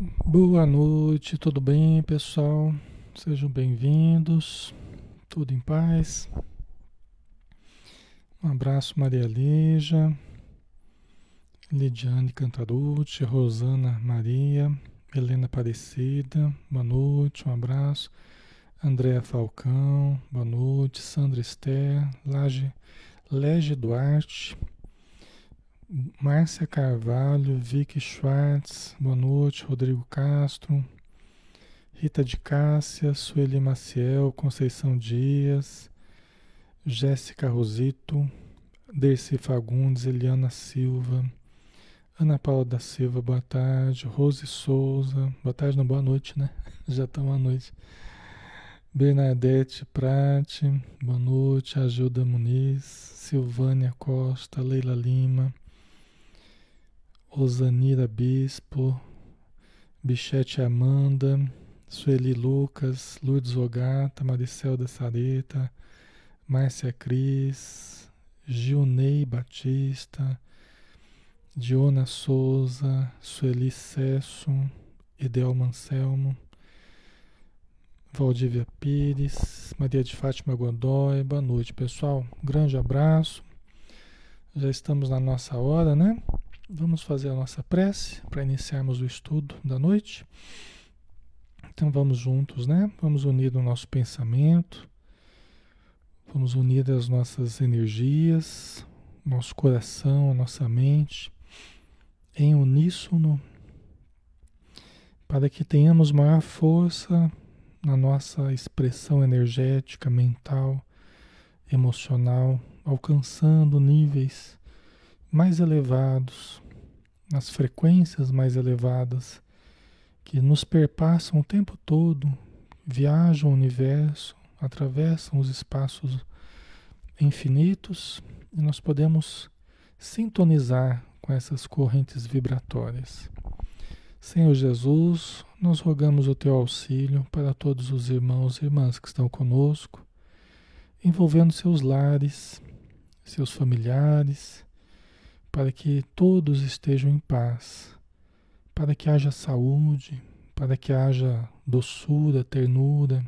Boa noite, tudo bem, pessoal? Sejam bem-vindos, tudo em paz. Um abraço, Maria Lígia, Lidiane Cantarucci, Rosana Maria, Helena Aparecida, boa noite, um abraço. Andréa Falcão, boa noite. Sandra Esther, Lage, Lege Duarte, Márcia Carvalho, Vicky Schwartz, boa noite, Rodrigo Castro, Rita de Cássia, Sueli Maciel, Conceição Dias, Jéssica Rosito, Dercy Fagundes, Eliana Silva, Ana Paula da Silva, boa tarde, Rose Souza, boa tarde, não, boa noite, né? Já estamos à noite. Bernadette Prate, boa noite, Ajuda Muniz, Silvânia Costa, Leila Lima, Osanira Bispo, Bichete Amanda, Sueli Lucas, Lourdes Ogata, Maricelda Sareta, Márcia Cris, Gilney Batista, Diona Souza, Sueli Cesso, Edel Manselmo, Valdívia Pires, Maria de Fátima Godoy, boa noite pessoal, um grande abraço, já estamos na nossa hora, né? Vamos fazer a nossa prece para iniciarmos o estudo da noite. Então vamos juntos, né? Vamos unir o nosso pensamento, vamos unir as nossas energias, nosso coração, nossa mente, em uníssono, para que tenhamos maior força na nossa expressão energética, mental, emocional, alcançando níveis mais elevados, nas frequências mais elevadas, que nos perpassam o tempo todo, viajam o universo, atravessam os espaços infinitos e nós podemos sintonizar com essas correntes vibratórias. Senhor Jesus, nós rogamos o teu auxílio para todos os irmãos e irmãs que estão conosco, envolvendo seus lares, seus familiares, para que todos estejam em paz, para que haja saúde, para que haja doçura, ternura,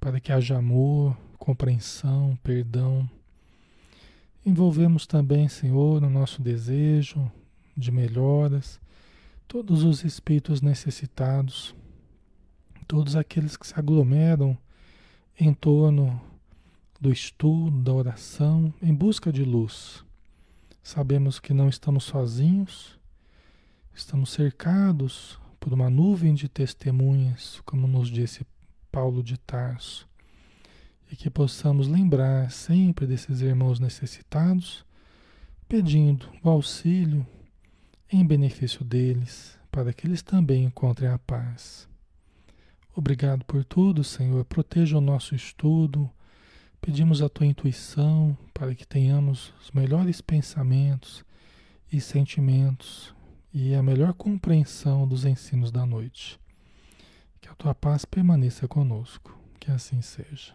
para que haja amor, compreensão, perdão. Envolvemos também, Senhor, no nosso desejo de melhoras, todos os espíritos necessitados, todos aqueles que se aglomeram em torno do estudo, da oração, em busca de luz Sabemos que não estamos sozinhos, estamos cercados por uma nuvem de testemunhas, como nos disse Paulo de Tarso, e que possamos lembrar sempre desses irmãos necessitados, pedindo o auxílio em benefício deles, para que eles também encontrem a paz. Obrigado por tudo, Senhor. Proteja o nosso estudo, Pedimos a tua intuição para que tenhamos os melhores pensamentos e sentimentos e a melhor compreensão dos ensinos da noite. Que a tua paz permaneça conosco. Que assim seja.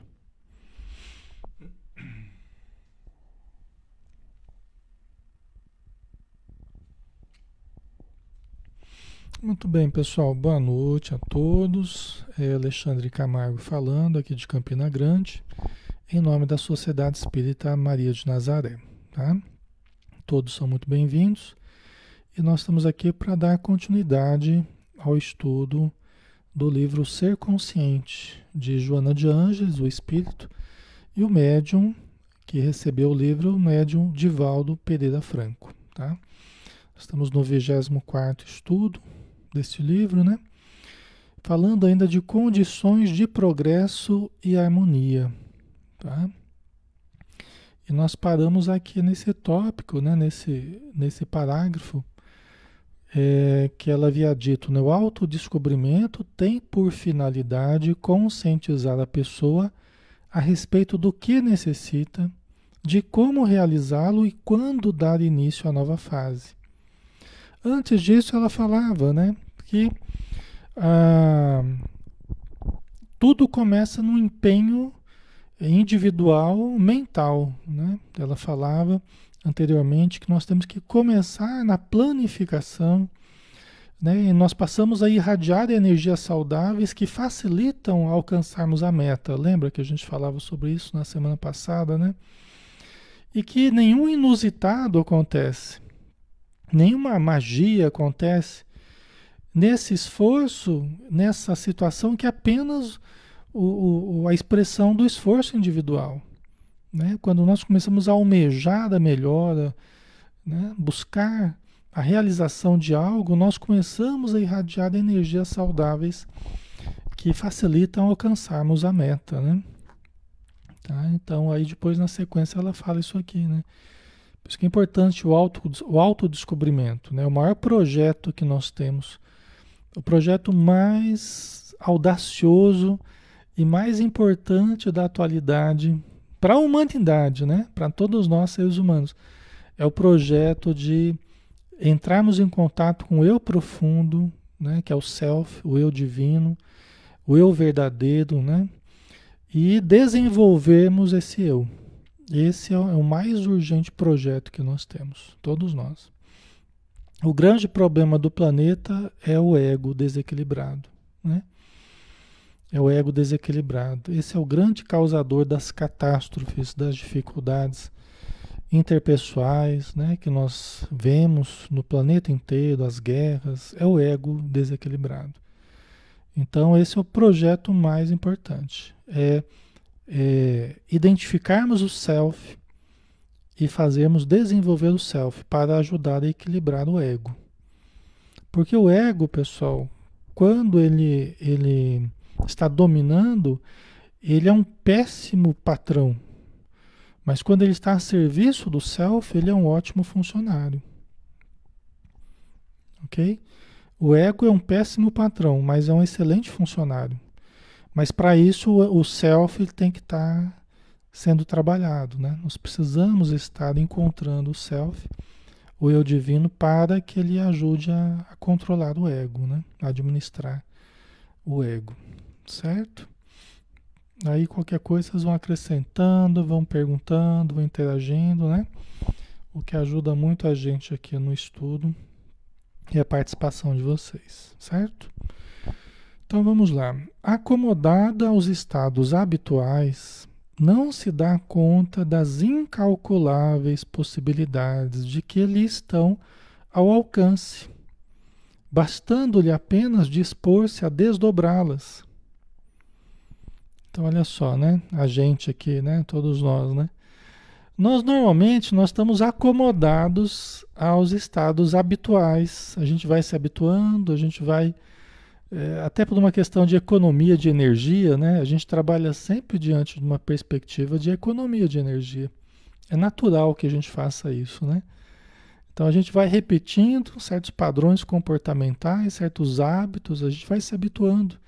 Muito bem, pessoal. Boa noite a todos. É Alexandre Camargo falando aqui de Campina Grande em nome da Sociedade Espírita Maria de Nazaré. Tá? Todos são muito bem-vindos e nós estamos aqui para dar continuidade ao estudo do livro Ser Consciente, de Joana de Ângeles, o Espírito, e o médium que recebeu o livro, o médium Divaldo Pereira Franco. Tá? Estamos no 24 estudo deste livro, né? Falando ainda de condições de progresso e harmonia. Tá? E nós paramos aqui nesse tópico, né, nesse, nesse parágrafo, é, que ela havia dito, né, o autodescobrimento tem por finalidade conscientizar a pessoa a respeito do que necessita, de como realizá-lo e quando dar início à nova fase. Antes disso, ela falava né, que ah, tudo começa no empenho individual mental. Né? Ela falava anteriormente que nós temos que começar na planificação né? E nós passamos a irradiar energias saudáveis que facilitam alcançarmos a meta. Lembra que a gente falava sobre isso na semana passada, né? E que nenhum inusitado acontece, nenhuma magia acontece nesse esforço, nessa situação que apenas o, o, a expressão do esforço individual. Né? Quando nós começamos a almejar a melhora, né? buscar a realização de algo, nós começamos a irradiar energias saudáveis que facilitam alcançarmos a meta. Né? Tá? Então, aí depois na sequência ela fala isso aqui. Né? Por isso que é importante o, auto, o autodescobrimento. Né? O maior projeto que nós temos, o projeto mais audacioso e mais importante da atualidade para a humanidade, né? para todos nós seres humanos, é o projeto de entrarmos em contato com o eu profundo, né? que é o self, o eu divino, o eu verdadeiro, né? e desenvolvermos esse eu. Esse é o mais urgente projeto que nós temos, todos nós. O grande problema do planeta é o ego desequilibrado, né? É o ego desequilibrado. Esse é o grande causador das catástrofes, das dificuldades interpessoais, né, que nós vemos no planeta inteiro, as guerras, é o ego desequilibrado. Então esse é o projeto mais importante, é, é identificarmos o self e fazermos desenvolver o self para ajudar a equilibrar o ego. Porque o ego, pessoal, quando ele ele está dominando, ele é um péssimo patrão. Mas quando ele está a serviço do self, ele é um ótimo funcionário. Ok? O ego é um péssimo patrão, mas é um excelente funcionário. Mas para isso o self tem que estar tá sendo trabalhado, né? Nós precisamos estar encontrando o self, o eu divino, para que ele ajude a, a controlar o ego, né? A administrar o ego certo? Aí qualquer coisa vocês vão acrescentando, vão perguntando, vão interagindo, né? O que ajuda muito a gente aqui no estudo e a participação de vocês, certo? Então vamos lá. Acomodada aos estados habituais, não se dá conta das incalculáveis possibilidades de que lhe estão ao alcance, bastando-lhe apenas dispor-se a desdobrá-las então olha só, né? A gente aqui, né? Todos nós, né? Nós normalmente nós estamos acomodados aos estados habituais. A gente vai se habituando, a gente vai é, até por uma questão de economia de energia, né? A gente trabalha sempre diante de uma perspectiva de economia de energia. É natural que a gente faça isso, né? Então a gente vai repetindo certos padrões comportamentais, certos hábitos, a gente vai se habituando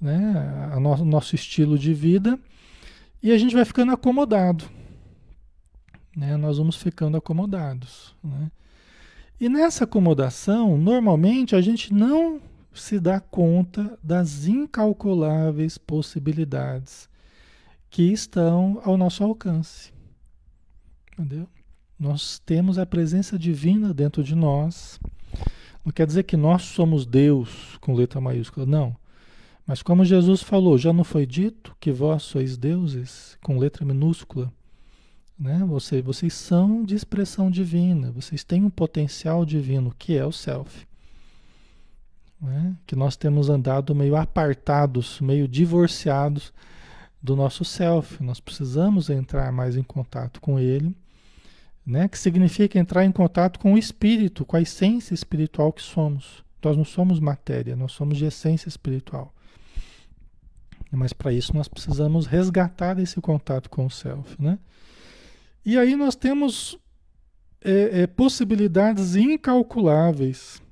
né, a no, nosso estilo de vida e a gente vai ficando acomodado. Né, nós vamos ficando acomodados. Né? E nessa acomodação, normalmente a gente não se dá conta das incalculáveis possibilidades que estão ao nosso alcance. Entendeu? Nós temos a presença divina dentro de nós. Não quer dizer que nós somos Deus com letra maiúscula, não. Mas como Jesus falou, já não foi dito que vós sois deuses, com letra minúscula? Né? Você, vocês são de expressão divina, vocês têm um potencial divino, que é o self. Né? Que nós temos andado meio apartados, meio divorciados do nosso self. Nós precisamos entrar mais em contato com ele, né? que significa entrar em contato com o espírito, com a essência espiritual que somos. Nós não somos matéria, nós somos de essência espiritual. Mas para isso nós precisamos resgatar esse contato com o self, né? E aí nós temos é, é, possibilidades incalculáveis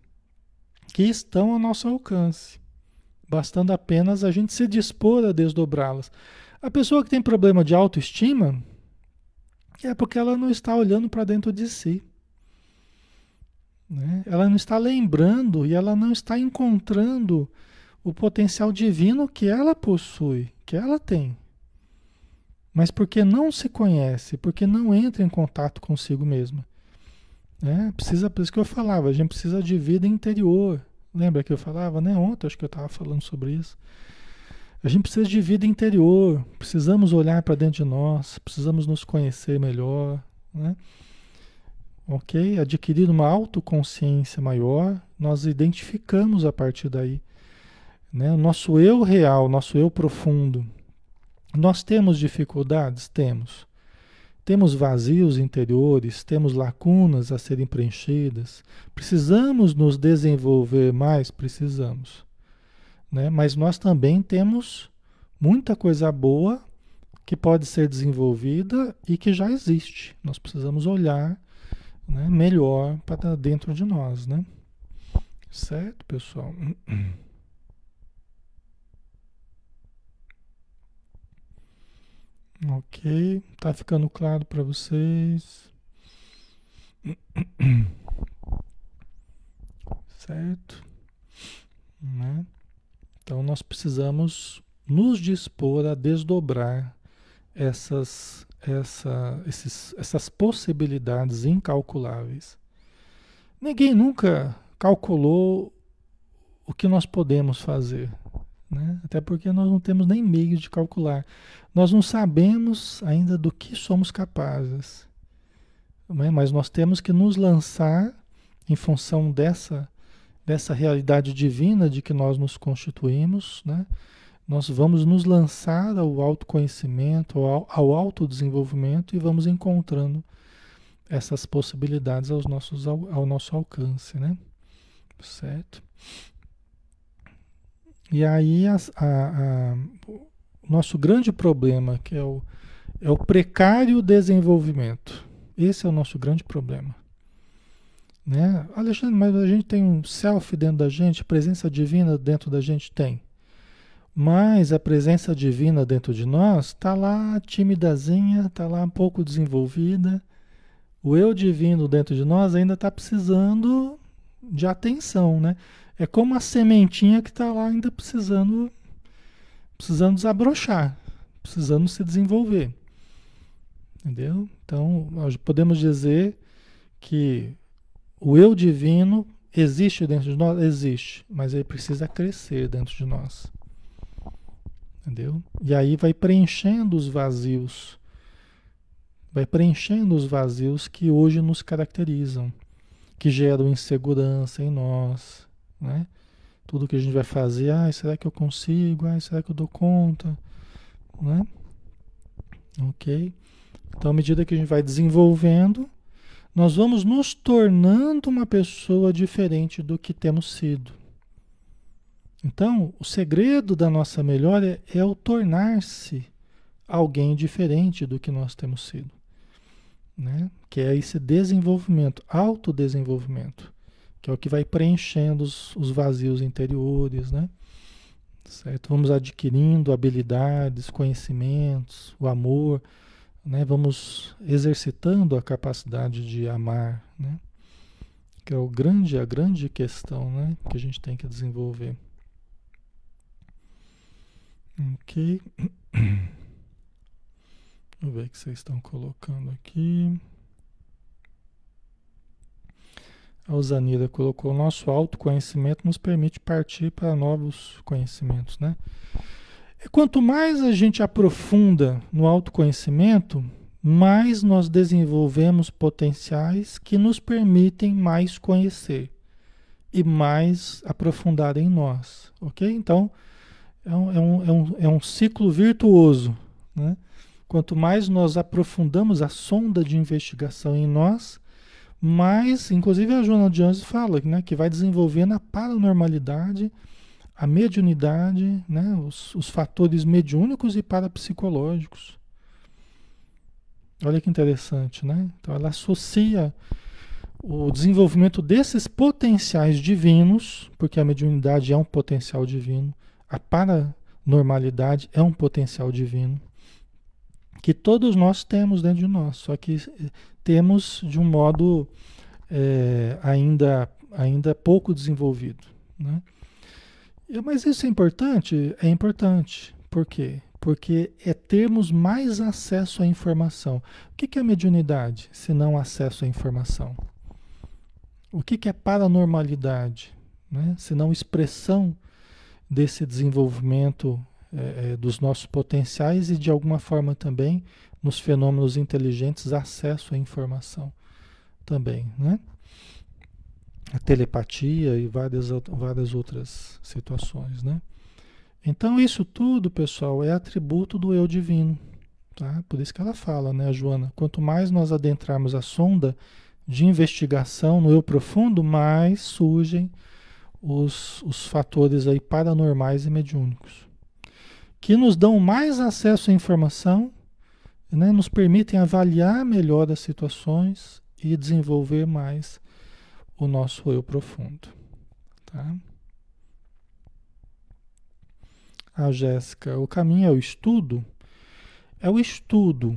que estão ao nosso alcance, bastando apenas a gente se dispor a desdobrá-las. A pessoa que tem problema de autoestima é porque ela não está olhando para dentro de si. Né? Ela não está lembrando e ela não está encontrando o potencial divino que ela possui, que ela tem. Mas porque não se conhece, porque não entra em contato consigo mesma. É, precisa, por isso que eu falava, a gente precisa de vida interior. Lembra que eu falava, né? Ontem acho que eu estava falando sobre isso. A gente precisa de vida interior, precisamos olhar para dentro de nós, precisamos nos conhecer melhor, né? Ok? Adquirindo uma autoconsciência maior, nós identificamos a partir daí né? o nosso eu real, nosso eu profundo. Nós temos dificuldades? Temos. Temos vazios interiores, temos lacunas a serem preenchidas. Precisamos nos desenvolver mais? Precisamos. Né? Mas nós também temos muita coisa boa que pode ser desenvolvida e que já existe. Nós precisamos olhar né, melhor para dentro de nós, né? Certo, pessoal? Ok, tá ficando claro para vocês? Certo? Né? Então nós precisamos nos dispor a desdobrar essas, essa, esses, essas possibilidades incalculáveis. Ninguém nunca calculou o que nós podemos fazer, né? até porque nós não temos nem meio de calcular. Nós não sabemos ainda do que somos capazes, né? mas nós temos que nos lançar em função dessa, dessa realidade divina de que nós nos constituímos, né? nós vamos nos lançar ao autoconhecimento, ao, ao autodesenvolvimento e vamos encontrando essas possibilidades aos nossos, ao, ao nosso alcance, né? Certo? E aí a, a, a, o nosso grande problema, que é o, é o precário desenvolvimento. Esse é o nosso grande problema. Né? Alexandre, mas a gente tem um self dentro da gente, presença divina dentro da gente? Tem. Mas a presença divina dentro de nós está lá timidazinha, está lá um pouco desenvolvida. O eu divino dentro de nós ainda está precisando de atenção, né? É como a sementinha que está lá ainda precisando, precisando desabrochar, precisando se desenvolver. Entendeu? Então, nós podemos dizer que o eu divino existe dentro de nós? Existe, mas ele precisa crescer dentro de nós. Entendeu? E aí vai preenchendo os vazios. Vai preenchendo os vazios que hoje nos caracterizam, que geram insegurança em nós, né? Tudo que a gente vai fazer, ah, será que eu consigo? Ah, será que eu dou conta? Né? Ok? Então, à medida que a gente vai desenvolvendo, nós vamos nos tornando uma pessoa diferente do que temos sido. Então, o segredo da nossa melhora é, o tornar-se alguém diferente do que nós temos sido. Né? Que é esse desenvolvimento, autodesenvolvimento que é o que vai preenchendo os, os vazios interiores, né? Certo? Vamos adquirindo habilidades, conhecimentos, o amor, né? Vamos exercitando a capacidade de amar, né? Que é o grande, a grande questão, né? Que a gente tem que desenvolver. Ok. Vou ver o que vocês estão colocando aqui. A Usanira colocou: nosso autoconhecimento nos permite partir para novos conhecimentos, né? E quanto mais a gente aprofunda no autoconhecimento, mais nós desenvolvemos potenciais que nos permitem mais conhecer e mais aprofundar em nós, ok? Então, é um, é um, é um, é um ciclo virtuoso, né? Quanto mais nós aprofundamos a sonda de investigação em nós, mas, inclusive, a Joana Anjos fala né, que vai desenvolvendo a paranormalidade, a mediunidade, né, os, os fatores mediúnicos e parapsicológicos. Olha que interessante, né? Então, ela associa o desenvolvimento desses potenciais divinos, porque a mediunidade é um potencial divino, a paranormalidade é um potencial divino, que todos nós temos dentro de nós, só que temos de um modo é, ainda, ainda pouco desenvolvido. Né? Mas isso é importante? É importante. Por quê? Porque é termos mais acesso à informação. O que é mediunidade, se não acesso à informação? O que é paranormalidade? né? senão expressão desse desenvolvimento é, é, dos nossos potenciais e de alguma forma também nos fenômenos inteligentes acesso à informação também, né? A telepatia e várias, várias outras situações, né? Então isso tudo, pessoal, é atributo do eu divino, tá? Por isso que ela fala, né, Joana? Quanto mais nós adentrarmos a sonda de investigação no eu profundo, mais surgem os, os fatores aí paranormais e mediúnicos, que nos dão mais acesso à informação, né, nos permitem avaliar melhor as situações e desenvolver mais o nosso eu profundo. Tá? A Jéssica, o caminho é o estudo? É o estudo,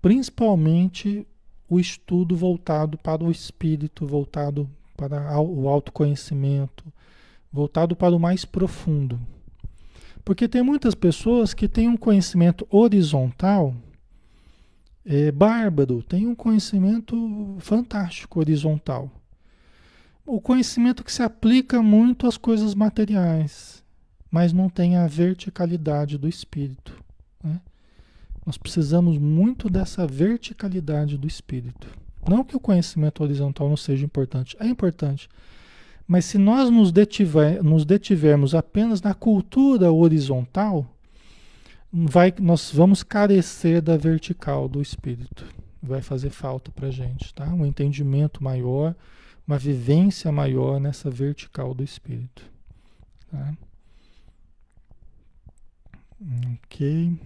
principalmente o estudo voltado para o espírito, voltado para o autoconhecimento, voltado para o mais profundo. Porque tem muitas pessoas que têm um conhecimento horizontal é, bárbaro, têm um conhecimento fantástico horizontal. O conhecimento que se aplica muito às coisas materiais, mas não tem a verticalidade do espírito. Né? Nós precisamos muito dessa verticalidade do espírito. Não que o conhecimento horizontal não seja importante, é importante. Mas se nós nos, detiver, nos detivermos apenas na cultura horizontal, vai, nós vamos carecer da vertical do espírito. Vai fazer falta para gente, tá? Um entendimento maior, uma vivência maior nessa vertical do espírito. Tá? Ok.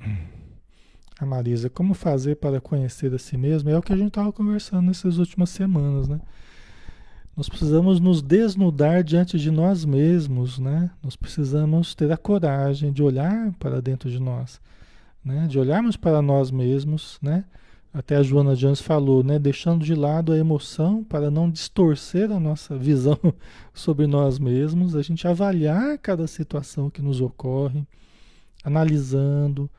A Marisa, como fazer para conhecer a si mesmo? É o que a gente estava conversando nessas últimas semanas, né? Nós precisamos nos desnudar diante de nós mesmos, né? Nós precisamos ter a coragem de olhar para dentro de nós, né? De olharmos para nós mesmos, né? Até a Joana Jones falou, né? Deixando de lado a emoção para não distorcer a nossa visão sobre nós mesmos, a gente avaliar cada situação que nos ocorre, analisando,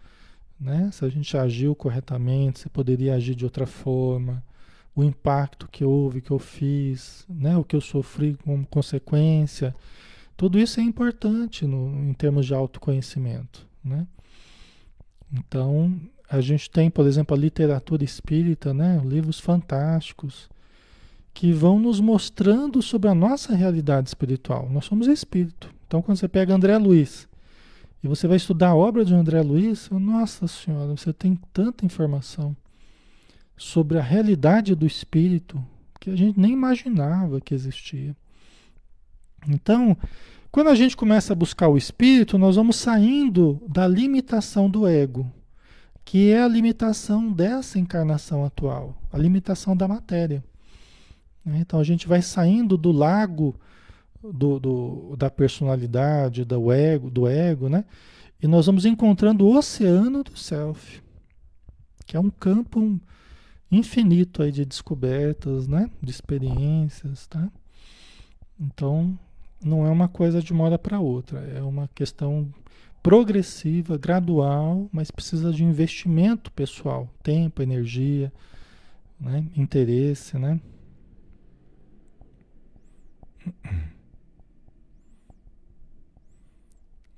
né? Se a gente agiu corretamente, se poderia agir de outra forma, o impacto que houve, que eu fiz, né? O que eu sofri como consequência, tudo isso é importante no, em termos de autoconhecimento, né? Então, a gente tem, por exemplo, a literatura espírita, né? Livros fantásticos que vão nos mostrando sobre a nossa realidade espiritual. Nós somos espírito. Então, quando você pega André Luiz, e você vai estudar a obra de André Luiz, nossa senhora, você tem tanta informação sobre a realidade do espírito que a gente nem imaginava que existia. Então, quando a gente começa a buscar o espírito, nós vamos saindo da limitação do ego, que é a limitação dessa encarnação atual, a limitação da matéria. Então a gente vai saindo do lago do, do, da personalidade, do ego, do ego, né? E nós vamos encontrando o oceano do self, que é um campo infinito aí de descobertas, né? De experiências, tá? Então, não é uma coisa de uma hora para outra, é uma questão progressiva, gradual, mas precisa de investimento pessoal, tempo, energia, né? interesse, né?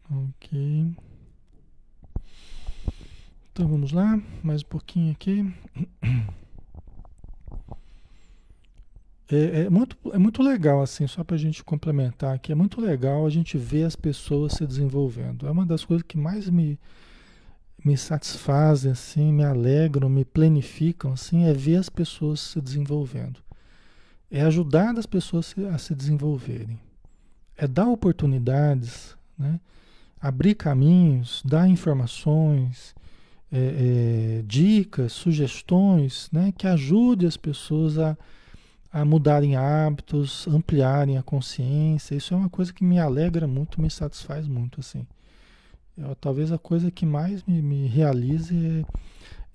Ok. Então vamos lá, mais um pouquinho aqui. É, é, muito, é muito legal, assim, só para a gente complementar aqui, é muito legal a gente ver as pessoas se desenvolvendo. É uma das coisas que mais me, me satisfazem, assim, me alegram, me planificam, assim, é ver as pessoas se desenvolvendo. É ajudar as pessoas a se desenvolverem. É dar oportunidades, né? abrir caminhos, dar informações, é, é, dicas, sugestões, né, que ajude as pessoas a, a mudarem hábitos, ampliarem a consciência. Isso é uma coisa que me alegra muito, me satisfaz muito, assim. Eu, talvez a coisa que mais me, me realize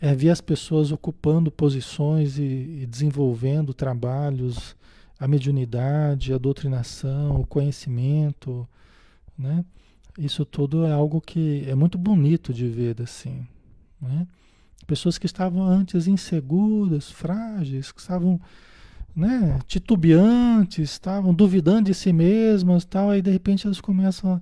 é, é, ver as pessoas ocupando posições e, e desenvolvendo trabalhos, a mediunidade, a doutrinação, o conhecimento, né? Isso tudo é algo que é muito bonito de ver assim. Né? Pessoas que estavam antes inseguras, frágeis, que estavam né, titubeantes, estavam duvidando de si mesmas, tal, aí de repente elas começam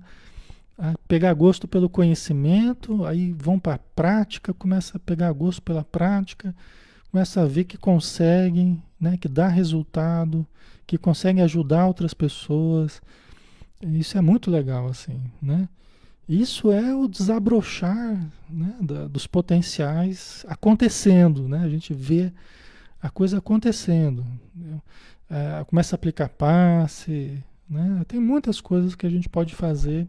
a, a pegar gosto pelo conhecimento, aí vão para a prática, começam a pegar gosto pela prática, começam a ver que conseguem, né, que dá resultado, que conseguem ajudar outras pessoas. Isso é muito legal assim, né? Isso é o desabrochar né, da, dos potenciais acontecendo, né? A gente vê a coisa acontecendo. É, começa a aplicar passe, né? Tem muitas coisas que a gente pode fazer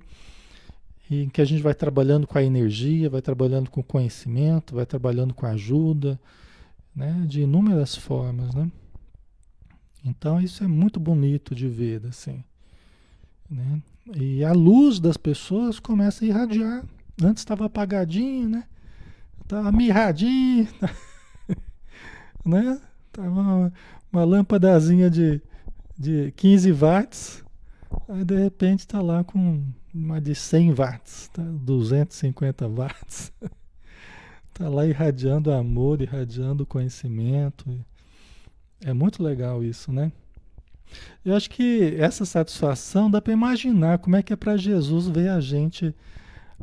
e que a gente vai trabalhando com a energia, vai trabalhando com o conhecimento, vai trabalhando com a ajuda, né? De inúmeras formas, né? Então isso é muito bonito de ver, assim, né? E a luz das pessoas começa a irradiar. Antes estava apagadinho, né? Estava mirradinho. né? Tava uma, uma lâmpadazinha de, de 15 watts, aí de repente está lá com uma de 100 watts, tá? 250 watts. Está lá irradiando amor, irradiando conhecimento. É muito legal isso, né? Eu acho que essa satisfação dá para imaginar como é que é para Jesus ver a gente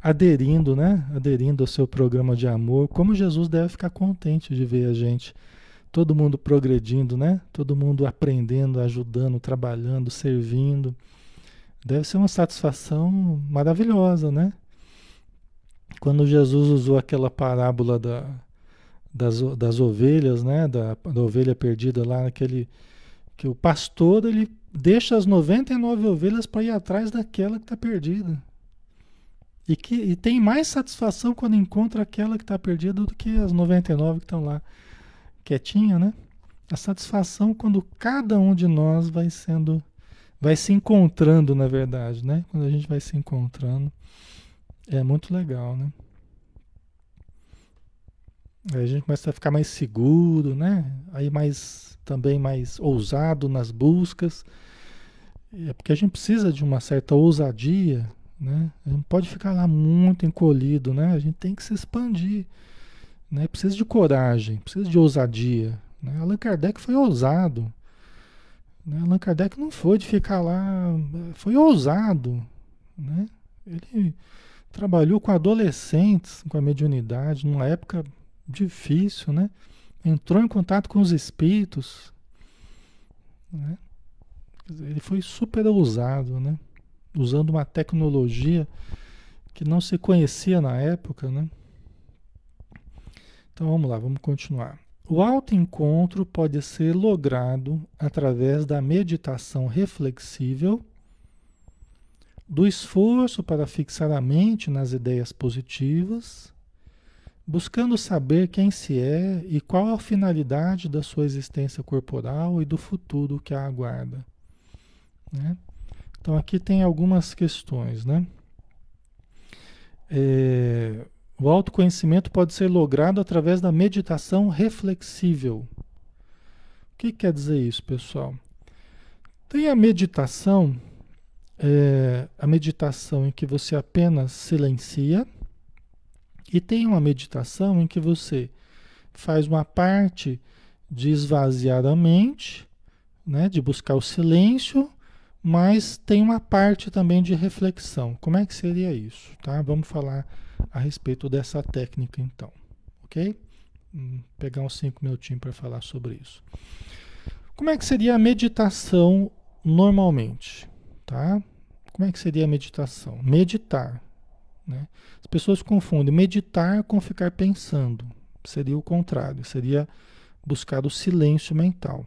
aderindo, né? Aderindo ao seu programa de amor, como Jesus deve ficar contente de ver a gente todo mundo progredindo, né? Todo mundo aprendendo, ajudando, trabalhando, servindo. Deve ser uma satisfação maravilhosa, né? Quando Jesus usou aquela parábola da, das, das ovelhas, né? Da, da ovelha perdida lá, naquele que o pastor ele deixa as 99 ovelhas para ir atrás daquela que está perdida. E, que, e tem mais satisfação quando encontra aquela que está perdida do que as 99 que estão lá quietinha, né? A satisfação quando cada um de nós vai sendo, vai se encontrando, na verdade, né? Quando a gente vai se encontrando, é muito legal, né? Aí a gente começa a ficar mais seguro, né? Aí mais também mais ousado nas buscas. É porque a gente precisa de uma certa ousadia, né? A gente pode ficar lá muito encolhido, né? A gente tem que se expandir. Né? Precisa de coragem, precisa de ousadia. Né? Allan Kardec foi ousado. Né? Allan Kardec não foi de ficar lá, foi ousado. Né? Ele trabalhou com adolescentes, com a mediunidade, numa época difícil, né? Entrou em contato com os espíritos, né? Ele foi super ousado, né? Usando uma tecnologia que não se conhecia na época, né? Então vamos lá, vamos continuar. O autoencontro pode ser logrado através da meditação reflexível, do esforço para fixar a mente nas ideias positivas, buscando saber quem se é e qual a finalidade da sua existência corporal e do futuro que a aguarda. Né? Então aqui tem algumas questões, né? É, o autoconhecimento pode ser logrado através da meditação reflexível. O que quer dizer isso, pessoal? Tem a meditação, é, a meditação em que você apenas silencia, e tem uma meditação em que você faz uma parte de esvaziar a mente, né, de buscar o silêncio, mas tem uma parte também de reflexão. Como é que seria isso? Tá? Vamos falar a respeito dessa técnica, então. Ok? Vou pegar uns cinco minutinhos para falar sobre isso. Como é que seria a meditação normalmente? Tá? Como é que seria a meditação? Meditar. Né? As pessoas confundem meditar com ficar pensando. Seria o contrário, seria buscar o silêncio mental.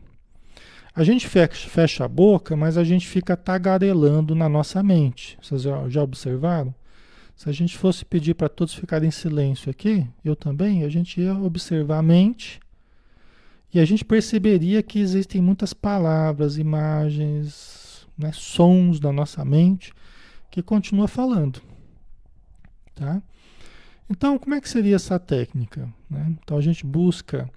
A gente fecha, a boca, mas a gente fica tagarelando na nossa mente. Vocês já, já observaram? Se a gente fosse pedir para todos ficarem em silêncio aqui, eu também, a gente ia observar a mente e a gente perceberia que existem muitas palavras, imagens, né, sons da nossa mente que continua falando. Tá? Então, como é que seria essa técnica? Né? Então, a gente busca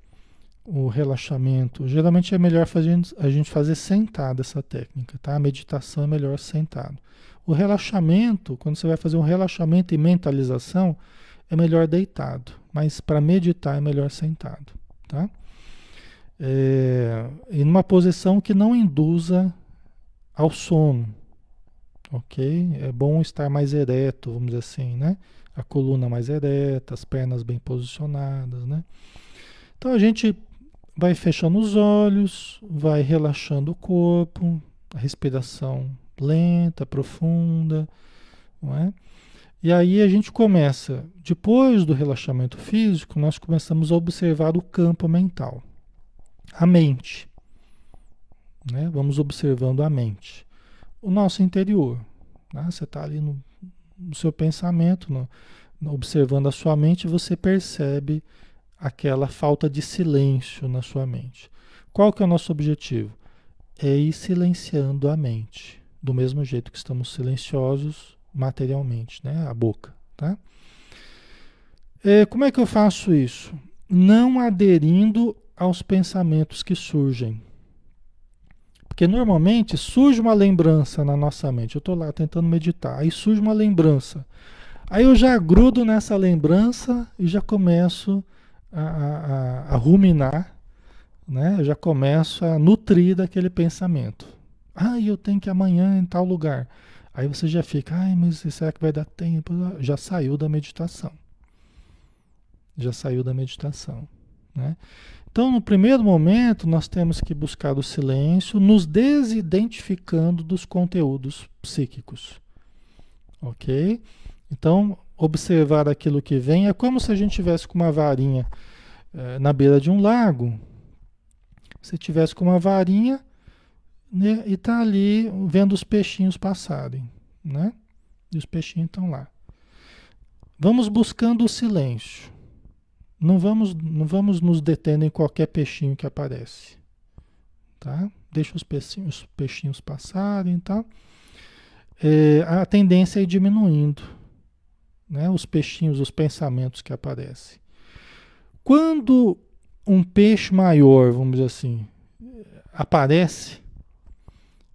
o relaxamento. Geralmente é melhor fazer, a gente fazer sentado essa técnica, tá? A meditação é melhor sentado. O relaxamento, quando você vai fazer um relaxamento e mentalização, é melhor deitado, mas para meditar é melhor sentado, tá? é, em uma posição que não induza ao sono, ok? É bom estar mais ereto, vamos dizer assim, né? A coluna mais ereta, as pernas bem posicionadas, né? Então a gente vai fechando os olhos, vai relaxando o corpo, a respiração lenta, profunda, não é? E aí a gente começa, depois do relaxamento físico, nós começamos a observar o campo mental, a mente. Né? Vamos observando a mente, o nosso interior. Né? Você está ali no, no, seu pensamento, no, no, observando a sua mente, você percebe aquela falta de silêncio na sua mente. Qual que é o nosso objetivo? É ir silenciando a mente, do mesmo jeito que estamos silenciosos materialmente, né? A boca, tá? É, como é que eu faço isso? Não aderindo aos pensamentos que surgem. Porque normalmente surge uma lembrança na nossa mente. Eu estou lá tentando meditar, aí surge uma lembrança. Aí eu já grudo nessa lembrança e já começo a, a, a ruminar, né? Eu já começo a nutrir daquele pensamento. Ah, eu tenho que ir amanhã em tal lugar. Aí você já fica, ai, mas será que vai dar tempo? Já saiu da meditação. Já saiu da meditação. Né? Então, no primeiro momento, nós temos que buscar o silêncio, nos desidentificando dos conteúdos psíquicos. Ok? Então, observar aquilo que vem é como se a gente tivesse com uma varinha eh, na beira de um lago. Se tivesse com uma varinha né, e tá ali vendo os peixinhos passarem, né? E os peixinhos estão lá. Vamos buscando o silêncio. Não vamos, não vamos nos detendo em qualquer peixinho que aparece, tá? Deixa os peixinhos, os peixinhos passarem, tá? É, a tendência é ir diminuindo né, os peixinhos, os pensamentos que aparecem. Quando um peixe maior, vamos dizer assim, aparece,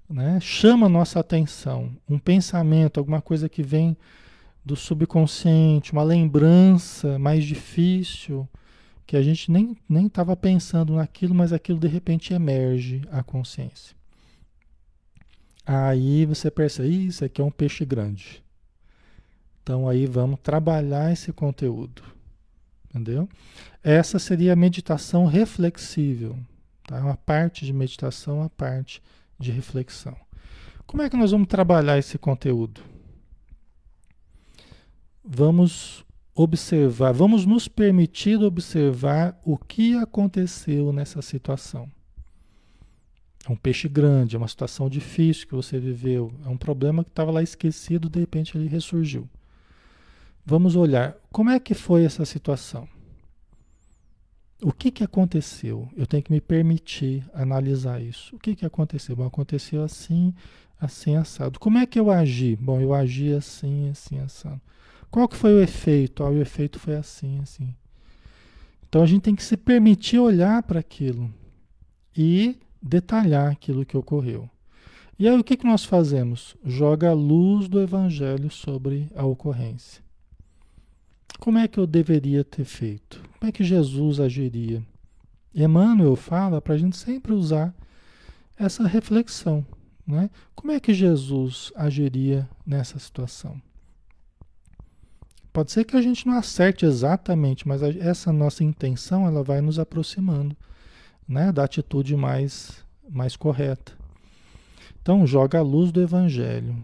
né, chama nossa atenção, um pensamento, alguma coisa que vem do subconsciente, uma lembrança mais difícil, que a gente nem estava pensando naquilo, mas aquilo de repente emerge à consciência. Aí você percebe, isso aqui é um peixe grande. Então aí vamos trabalhar esse conteúdo. Entendeu? Essa seria a meditação reflexível. Tá? Uma parte de meditação, a parte de reflexão. Como é que nós vamos trabalhar esse conteúdo? Vamos observar, vamos nos permitir observar o que aconteceu nessa situação. É um peixe grande, é uma situação difícil que você viveu, é um problema que estava lá esquecido, de repente ele ressurgiu. Vamos olhar como é que foi essa situação. O que, que aconteceu? Eu tenho que me permitir analisar isso. O que, que aconteceu? Bom, aconteceu assim, assim, assado. Como é que eu agi? Bom, eu agi assim, assim, assado. Qual que foi o efeito? Ah, o efeito foi assim, assim. Então a gente tem que se permitir olhar para aquilo e detalhar aquilo que ocorreu. E aí o que, que nós fazemos? Joga a luz do evangelho sobre a ocorrência. Como é que eu deveria ter feito? Como é que Jesus agiria? Emmanuel fala para a gente sempre usar essa reflexão. Né? Como é que Jesus agiria nessa situação? Pode ser que a gente não acerte exatamente, mas essa nossa intenção ela vai nos aproximando né, da atitude mais, mais correta. Então, joga a luz do Evangelho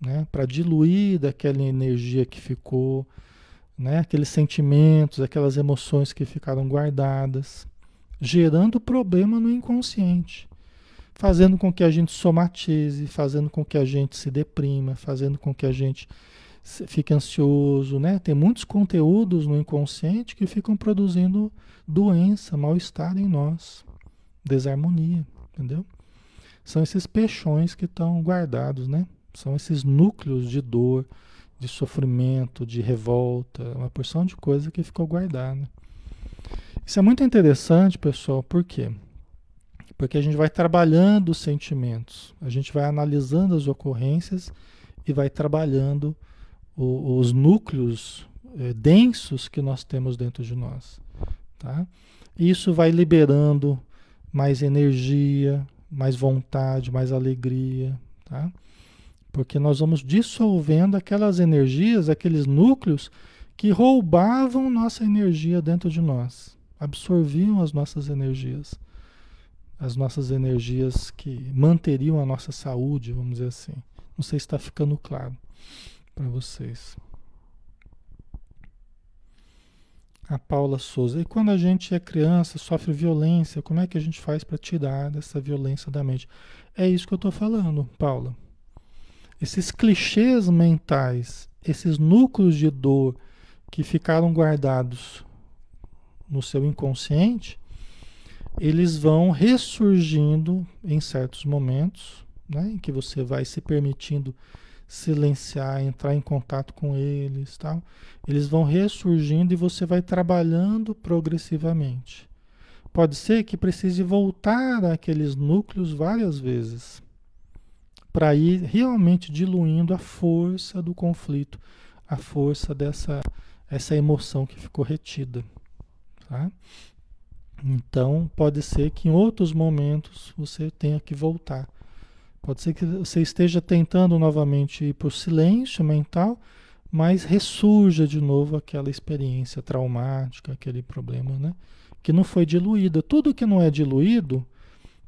né, para diluir daquela energia que ficou, né? aqueles sentimentos, aquelas emoções que ficaram guardadas, gerando problema no inconsciente, fazendo com que a gente somatize, fazendo com que a gente se deprima, fazendo com que a gente fique ansioso, né? Tem muitos conteúdos no inconsciente que ficam produzindo doença, mal-estar em nós, desarmonia, entendeu? São esses peixões que estão guardados, né? São esses núcleos de dor, de sofrimento, de revolta, uma porção de coisa que ficou guardada. Isso é muito interessante, pessoal, por quê? Porque a gente vai trabalhando os sentimentos, a gente vai analisando as ocorrências e vai trabalhando o, os núcleos é, densos que nós temos dentro de nós. Tá? Isso vai liberando mais energia, mais vontade, mais alegria, tá? Porque nós vamos dissolvendo aquelas energias, aqueles núcleos que roubavam nossa energia dentro de nós, absorviam as nossas energias, as nossas energias que manteriam a nossa saúde, vamos dizer assim. Não sei se está ficando claro para vocês. A Paula Souza. E quando a gente é criança, sofre violência, como é que a gente faz para tirar dessa violência da mente? É isso que eu estou falando, Paula. Esses clichês mentais, esses núcleos de dor que ficaram guardados no seu inconsciente, eles vão ressurgindo em certos momentos, né, em que você vai se permitindo silenciar, entrar em contato com eles, tal. Eles vão ressurgindo e você vai trabalhando progressivamente. Pode ser que precise voltar àqueles núcleos várias vezes para ir realmente diluindo a força do conflito, a força dessa essa emoção que ficou retida, tá? Então, pode ser que em outros momentos você tenha que voltar Pode ser que você esteja tentando novamente ir para o silêncio mental, mas ressurja de novo aquela experiência traumática, aquele problema, né? Que não foi diluído. Tudo que não é diluído,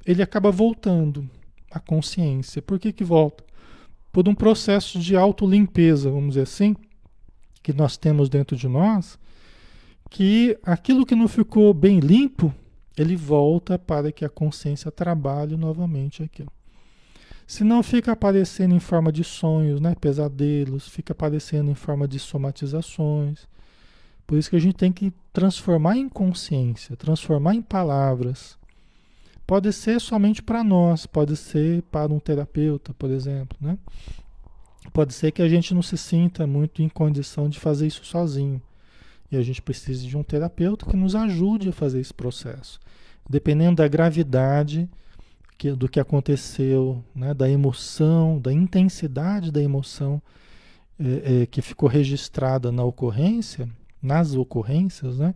ele acaba voltando à consciência. Por que, que volta? Por um processo de autolimpeza, vamos dizer assim, que nós temos dentro de nós, que aquilo que não ficou bem limpo, ele volta para que a consciência trabalhe novamente aquilo. Se não fica aparecendo em forma de sonhos, né, pesadelos, fica aparecendo em forma de somatizações. Por isso que a gente tem que transformar em consciência, transformar em palavras. Pode ser somente para nós, pode ser para um terapeuta, por exemplo, né? Pode ser que a gente não se sinta muito em condição de fazer isso sozinho. E a gente precise de um terapeuta que nos ajude a fazer esse processo. Dependendo da gravidade, que, do que aconteceu, né, da emoção, da intensidade da emoção é, é, que ficou registrada na ocorrência, nas ocorrências, né,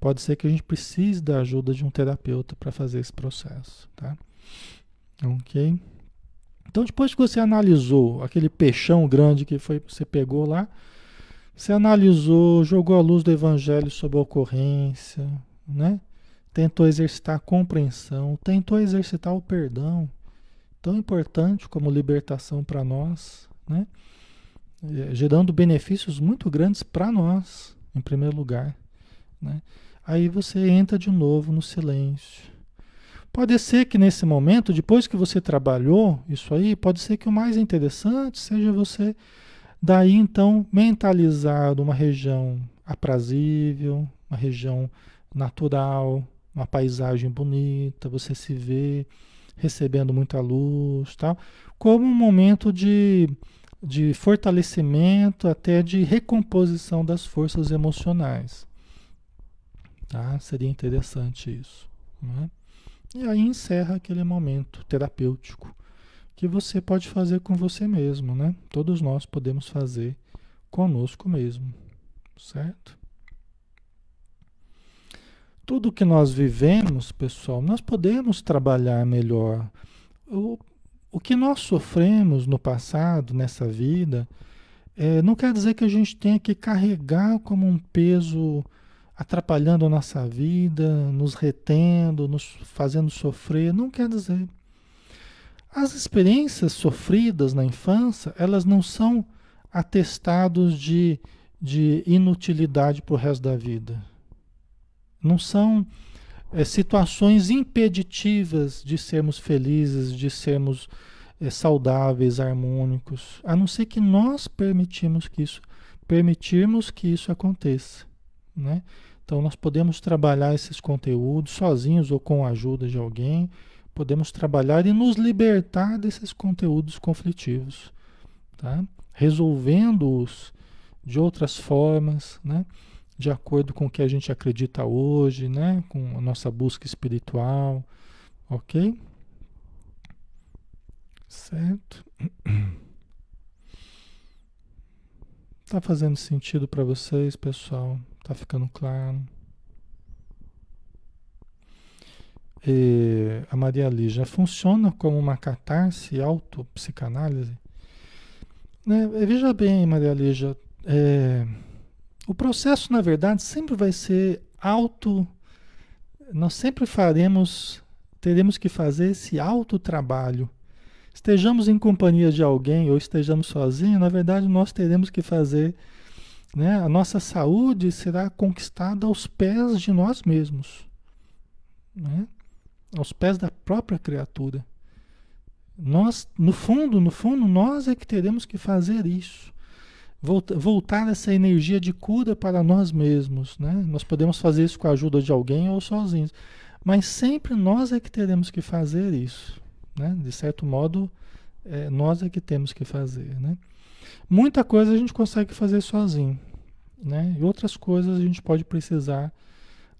pode ser que a gente precise da ajuda de um terapeuta para fazer esse processo, tá? Ok? Então, depois que você analisou aquele peixão grande que foi você pegou lá, você analisou, jogou a luz do evangelho sobre a ocorrência, né? Tentou exercitar a compreensão, tentou exercitar o perdão, tão importante como libertação para nós, né? É, gerando benefícios muito grandes para nós, em primeiro lugar. Né? Aí você entra de novo no silêncio. Pode ser que nesse momento, depois que você trabalhou isso aí, pode ser que o mais interessante seja você daí então mentalizar uma região aprazível, uma região natural, uma paisagem bonita, você se vê recebendo muita luz, tal, como um momento de, de fortalecimento, até de recomposição das forças emocionais. Tá? Seria interessante isso. Né? E aí encerra aquele momento terapêutico que você pode fazer com você mesmo, né? Todos nós podemos fazer conosco mesmo, certo? Tudo que nós vivemos, pessoal, nós podemos trabalhar melhor. O, o que nós sofremos no passado, nessa vida, é, não quer dizer que a gente tenha que carregar como um peso atrapalhando a nossa vida, nos retendo, nos fazendo sofrer. Não quer dizer. As experiências sofridas na infância, elas não são atestados de, de inutilidade para o resto da vida. Não são é, situações impeditivas de sermos felizes, de sermos é, saudáveis, harmônicos, a não ser que nós permitimos que isso, permitirmos que isso aconteça, né? Então nós podemos trabalhar esses conteúdos sozinhos ou com a ajuda de alguém, podemos trabalhar e nos libertar desses conteúdos conflitivos, tá? Resolvendo-os de outras formas, né? De acordo com o que a gente acredita hoje, né? Com a nossa busca espiritual, ok? Certo? Tá fazendo sentido para vocês, pessoal? Tá ficando claro? eh, a Maria Lígia, funciona como uma catarse autopsicanálise? Né? Veja bem, Maria Lígia, é, o processo, na verdade, sempre vai ser auto. Nós sempre faremos, teremos que fazer esse autotrabalho. Estejamos em companhia de alguém ou estejamos sozinhos, na verdade, nós teremos que fazer. Né? A nossa saúde será conquistada aos pés de nós mesmos, né? aos pés da própria criatura. Nós, no fundo, no fundo, nós é que teremos que fazer isso voltar essa energia de cura para nós mesmos. Né? Nós podemos fazer isso com a ajuda de alguém ou sozinhos. Mas sempre nós é que teremos que fazer isso. Né? De certo modo, é, nós é que temos que fazer. Né? Muita coisa a gente consegue fazer sozinho. Né? E outras coisas a gente pode precisar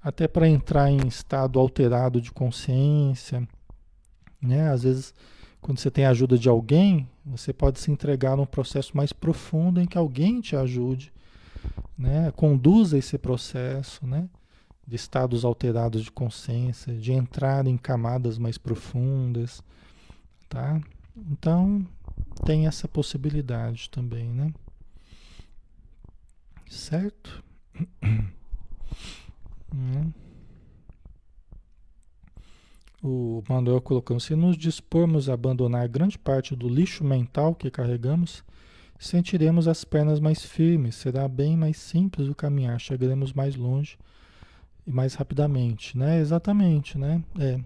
até para entrar em estado alterado de consciência. Né? Às vezes quando você tem a ajuda de alguém, você pode se entregar num processo mais profundo em que alguém te ajude, né? conduza esse processo né? de estados alterados de consciência, de entrar em camadas mais profundas. Tá? Então, tem essa possibilidade também, né? Certo? Hum. O Manuel colocando: se nos dispormos a abandonar grande parte do lixo mental que carregamos, sentiremos as pernas mais firmes, será bem mais simples o caminhar, chegaremos mais longe e mais rapidamente, né? Exatamente, né? É.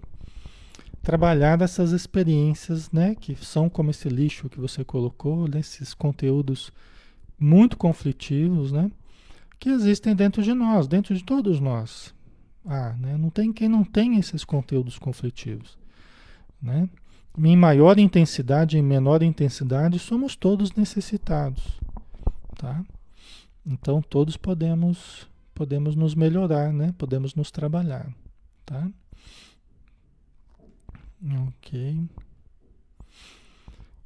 Trabalhar dessas experiências, né? Que são como esse lixo que você colocou, nesses conteúdos muito conflitivos, né? Que existem dentro de nós, dentro de todos nós, ah, né? Não tem quem não tem esses conteúdos conflitivos, né? Em maior intensidade, em menor intensidade, somos todos necessitados, tá? Então todos podemos podemos nos melhorar, né? Podemos nos trabalhar, tá? Ok.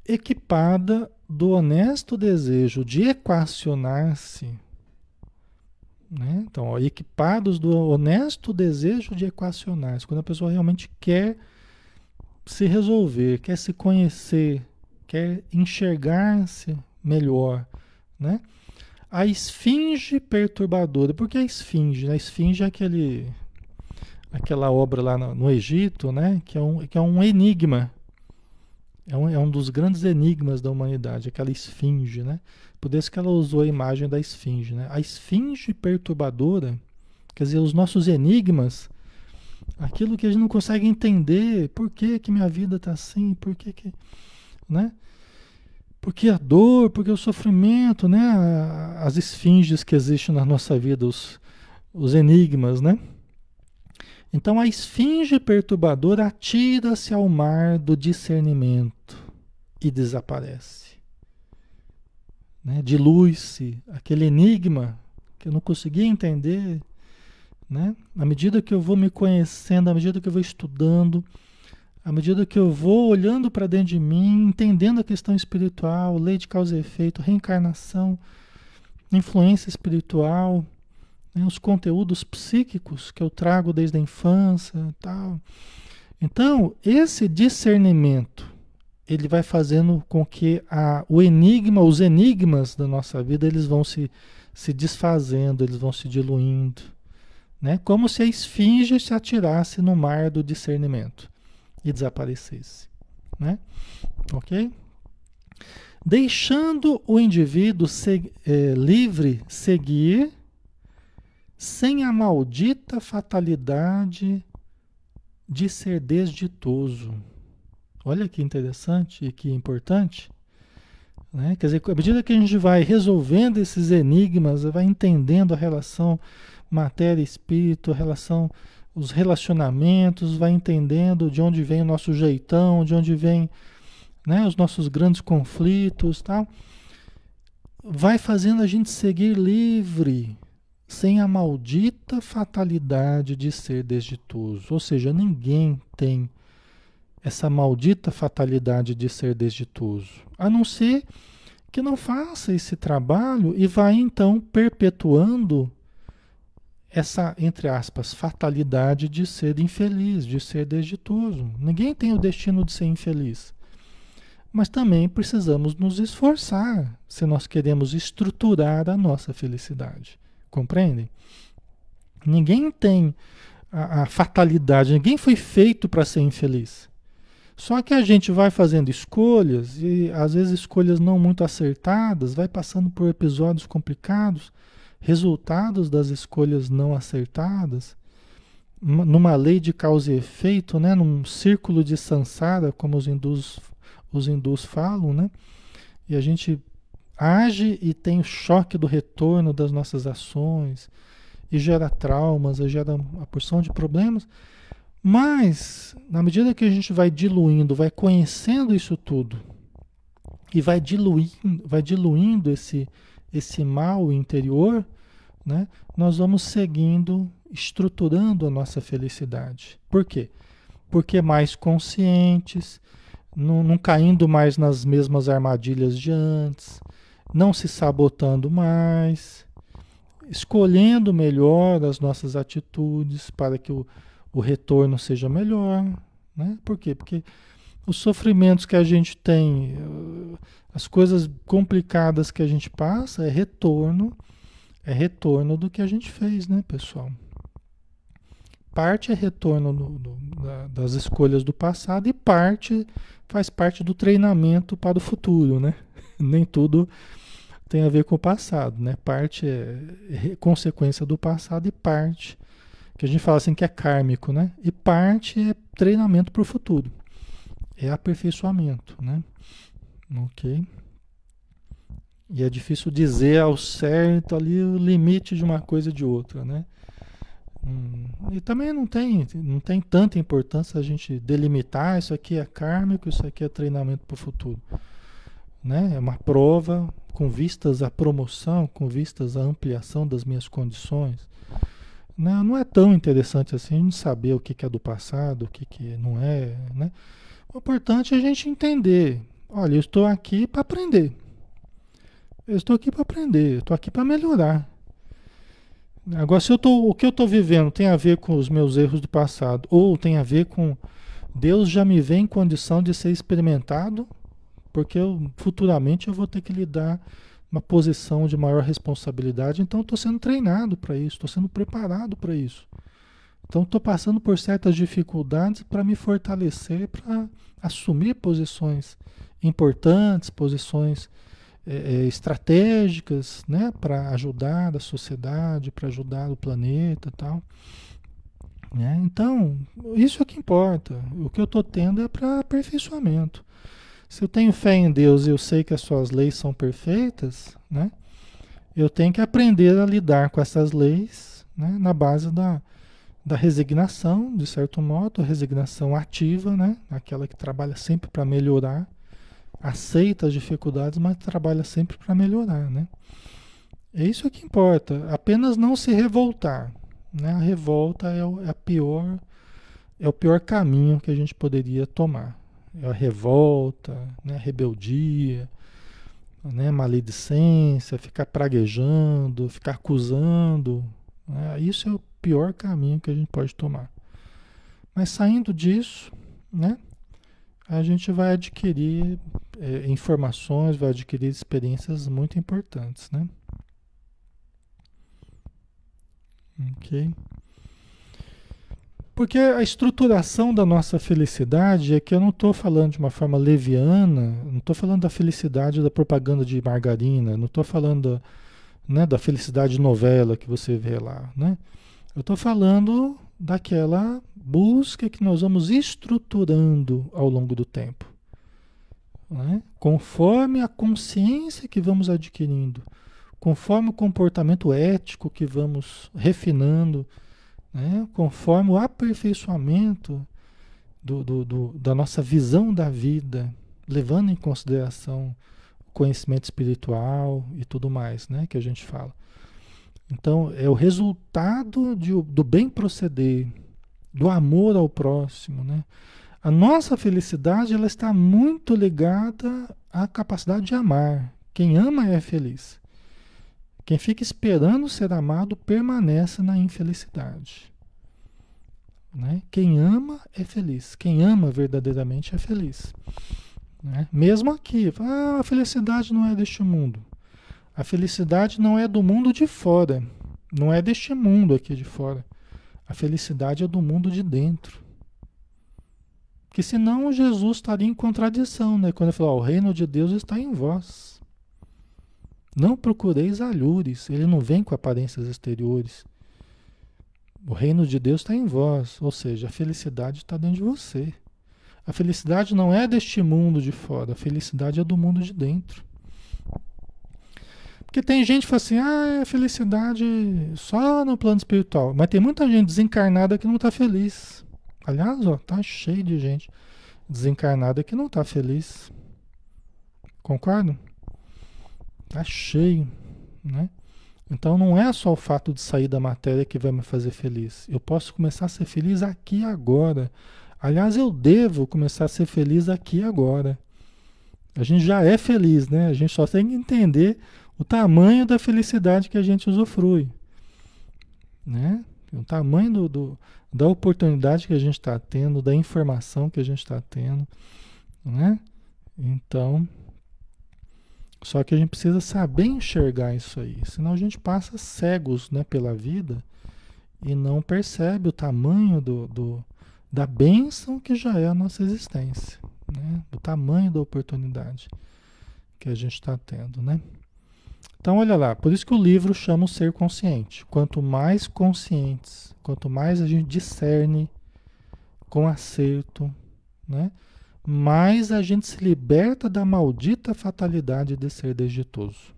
Equipada do honesto desejo de equacionar-se né? Então, ó, equipados do honesto desejo de equacionar. Quando a pessoa realmente quer se resolver, quer se conhecer, quer enxergar-se melhor. Né? A esfinge perturbadora. Por que a esfinge? A esfinge é aquele, aquela obra lá no, no Egito, né? que, é um, que é um enigma. É um, é um dos grandes enigmas da humanidade, aquela esfinge, né? Por isso que ela usou a imagem da esfinge. Né? A esfinge perturbadora, quer dizer, os nossos enigmas, aquilo que a gente não consegue entender, por que, que minha vida está assim, por que, que. Né? Porque a dor, porque o sofrimento, né? As esfinges que existem na nossa vida, os, os enigmas, né? Então a esfinge perturbadora atira-se ao mar do discernimento e desaparece né? dilui-se aquele enigma que eu não conseguia entender. Né? À medida que eu vou me conhecendo, à medida que eu vou estudando, à medida que eu vou olhando para dentro de mim, entendendo a questão espiritual, lei de causa e efeito, reencarnação, influência espiritual, né? os conteúdos psíquicos que eu trago desde a infância, tal. Então, esse discernimento ele vai fazendo com que a, o enigma, os enigmas da nossa vida, eles vão se, se desfazendo, eles vão se diluindo, né? Como se a esfinge se atirasse no mar do discernimento e desaparecesse, né? Ok? Deixando o indivíduo se, é, livre seguir sem a maldita fatalidade de ser desditoso. Olha que interessante e que importante. Né? Quer dizer, à medida que a gente vai resolvendo esses enigmas, vai entendendo a relação matéria-espírito, a relação, os relacionamentos, vai entendendo de onde vem o nosso jeitão, de onde vem né, os nossos grandes conflitos, tal, vai fazendo a gente seguir livre, sem a maldita fatalidade de ser desditoso. Ou seja, ninguém tem essa maldita fatalidade de ser desditoso, a não ser que não faça esse trabalho e vai então perpetuando essa, entre aspas, fatalidade de ser infeliz, de ser desditoso. Ninguém tem o destino de ser infeliz. Mas também precisamos nos esforçar se nós queremos estruturar a nossa felicidade. Compreendem? Ninguém tem a, a fatalidade, ninguém foi feito para ser infeliz. Só que a gente vai fazendo escolhas, e às vezes escolhas não muito acertadas, vai passando por episódios complicados, resultados das escolhas não acertadas, numa lei de causa e efeito, né? num círculo de sansara, como os hindus os hindus falam, né? E a gente age e tem o choque do retorno das nossas ações, e gera traumas, e gera uma porção de problemas. Mas, na medida que a gente vai diluindo, vai conhecendo isso tudo, e vai diluindo, vai diluindo esse, esse mal interior, né? nós vamos seguindo, estruturando a nossa felicidade. Por quê? Porque mais conscientes, não, não caindo mais nas mesmas armadilhas de antes, não se sabotando mais, escolhendo melhor as nossas atitudes para que o, o retorno seja melhor. Né? Por quê? Porque os sofrimentos que a gente tem, as coisas complicadas que a gente passa, é retorno, é retorno do que a gente fez, né, pessoal? Parte é retorno do, do, da, das escolhas do passado e parte faz parte do treinamento para o futuro, né? Nem tudo tem a ver com o passado, né? Parte é consequência do passado e parte que a gente fala assim que é kármico, né? E parte é treinamento para o futuro, é aperfeiçoamento, né? Ok. E é difícil dizer ao certo ali o limite de uma coisa e de outra, né? Hum, e também não tem, não tem tanta importância a gente delimitar isso aqui é kármico, isso aqui é treinamento para o futuro. Né? É uma prova com vistas à promoção, com vistas à ampliação das minhas condições. Não, né? não é tão interessante assim a gente saber o que, é do passado, o que, que não é. Né? O importante é a gente entender. Olha, eu estou aqui para aprender. Eu estou aqui para aprender, eu estou aqui para melhorar. Agora, se eu tô, o que eu estou vivendo tem a ver com os meus erros do passado, ou tem a ver com Deus já me vê em condição de ser experimentado, porque eu, futuramente eu vou ter que lidar uma posição de maior responsabilidade, então estou sendo treinado para isso, estou sendo preparado para isso. Então estou passando por certas dificuldades para me fortalecer, para assumir posições importantes, posições é, estratégicas né, para ajudar a sociedade, para ajudar o planeta tal. Né? Então, isso é que importa. O que eu estou tendo é para aperfeiçoamento. Se eu tenho fé em Deus e eu sei que as suas leis são perfeitas, né, eu tenho que aprender a lidar com essas leis né, na base da, da resignação, de certo modo, resignação ativa, né, aquela que trabalha sempre para melhorar aceita as dificuldades, mas trabalha sempre para melhorar, né? É isso que importa. Apenas não se revoltar, né? A revolta é, o, é a pior é o pior caminho que a gente poderia tomar. É a revolta, né? A rebeldia, né? Maledicência, ficar praguejando, ficar acusando. Né? Isso é o pior caminho que a gente pode tomar. Mas saindo disso, né? a gente vai adquirir é, informações, vai adquirir experiências muito importantes, né? Ok? Porque a estruturação da nossa felicidade é que eu não estou falando de uma forma leviana, não estou falando da felicidade da propaganda de margarina, não estou falando né, da felicidade novela que você vê lá, né? Eu estou falando daquela busca que nós vamos estruturando ao longo do tempo. Né? Conforme a consciência que vamos adquirindo, conforme o comportamento ético que vamos refinando, né? conforme o aperfeiçoamento do, do, do, da nossa visão da vida, levando em consideração o conhecimento espiritual e tudo mais né? que a gente fala. Então, é o resultado de, do bem proceder, do amor ao próximo, né? A nossa felicidade ela está muito ligada à capacidade de amar. Quem ama é feliz. Quem fica esperando ser amado permanece na infelicidade. Né? Quem ama é feliz. Quem ama verdadeiramente é feliz. Né? Mesmo aqui, ah, a felicidade não é deste mundo. A felicidade não é do mundo de fora. Não é deste mundo aqui de fora. A felicidade é do mundo de dentro. Que senão Jesus estaria em contradição, né? Quando ele falou, o reino de Deus está em vós. Não procureis alhures. Ele não vem com aparências exteriores. O reino de Deus está em vós, ou seja, a felicidade está dentro de você. A felicidade não é deste mundo de fora, a felicidade é do mundo de dentro. Porque tem gente que fala assim, ah, é felicidade só no plano espiritual. Mas tem muita gente desencarnada que não está feliz. Aliás, ó, tá cheio de gente desencarnada que não está feliz. Concordo? Tá cheio, né? Então não é só o fato de sair da matéria que vai me fazer feliz. Eu posso começar a ser feliz aqui agora. Aliás, eu devo começar a ser feliz aqui agora. A gente já é feliz, né? A gente só tem que entender o tamanho da felicidade que a gente usufrui. Né? O tamanho do, do da oportunidade que a gente está tendo, da informação que a gente está tendo. Né? Então, só que a gente precisa saber enxergar isso aí, senão a gente passa cegos né, pela vida e não percebe o tamanho do, do, da bênção que já é a nossa existência, né? o tamanho da oportunidade que a gente está tendo. Né? Então, olha lá, por isso que o livro chama o ser consciente. Quanto mais conscientes, quanto mais a gente discerne com acerto, né? Mais a gente se liberta da maldita fatalidade de ser desditoso.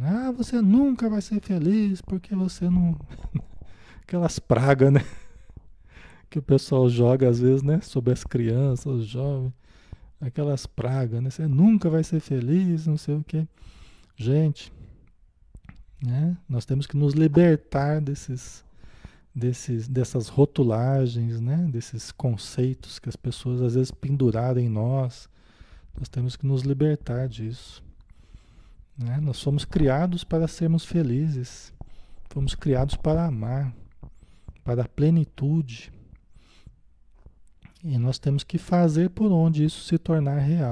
Ah, você nunca vai ser feliz porque você não. Aquelas pragas, né? Que o pessoal joga às vezes, né? Sobre as crianças, os jovens. Aquelas pragas, né? Você nunca vai ser feliz, não sei o quê. Gente, né? Nós temos que nos libertar desses desses, dessas rotulagens, né? desses conceitos que as pessoas às vezes penduraram em nós. Nós temos que nos libertar disso. Né? Nós somos criados para sermos felizes, fomos criados para amar, para a plenitude. E nós temos que fazer por onde isso se tornar real.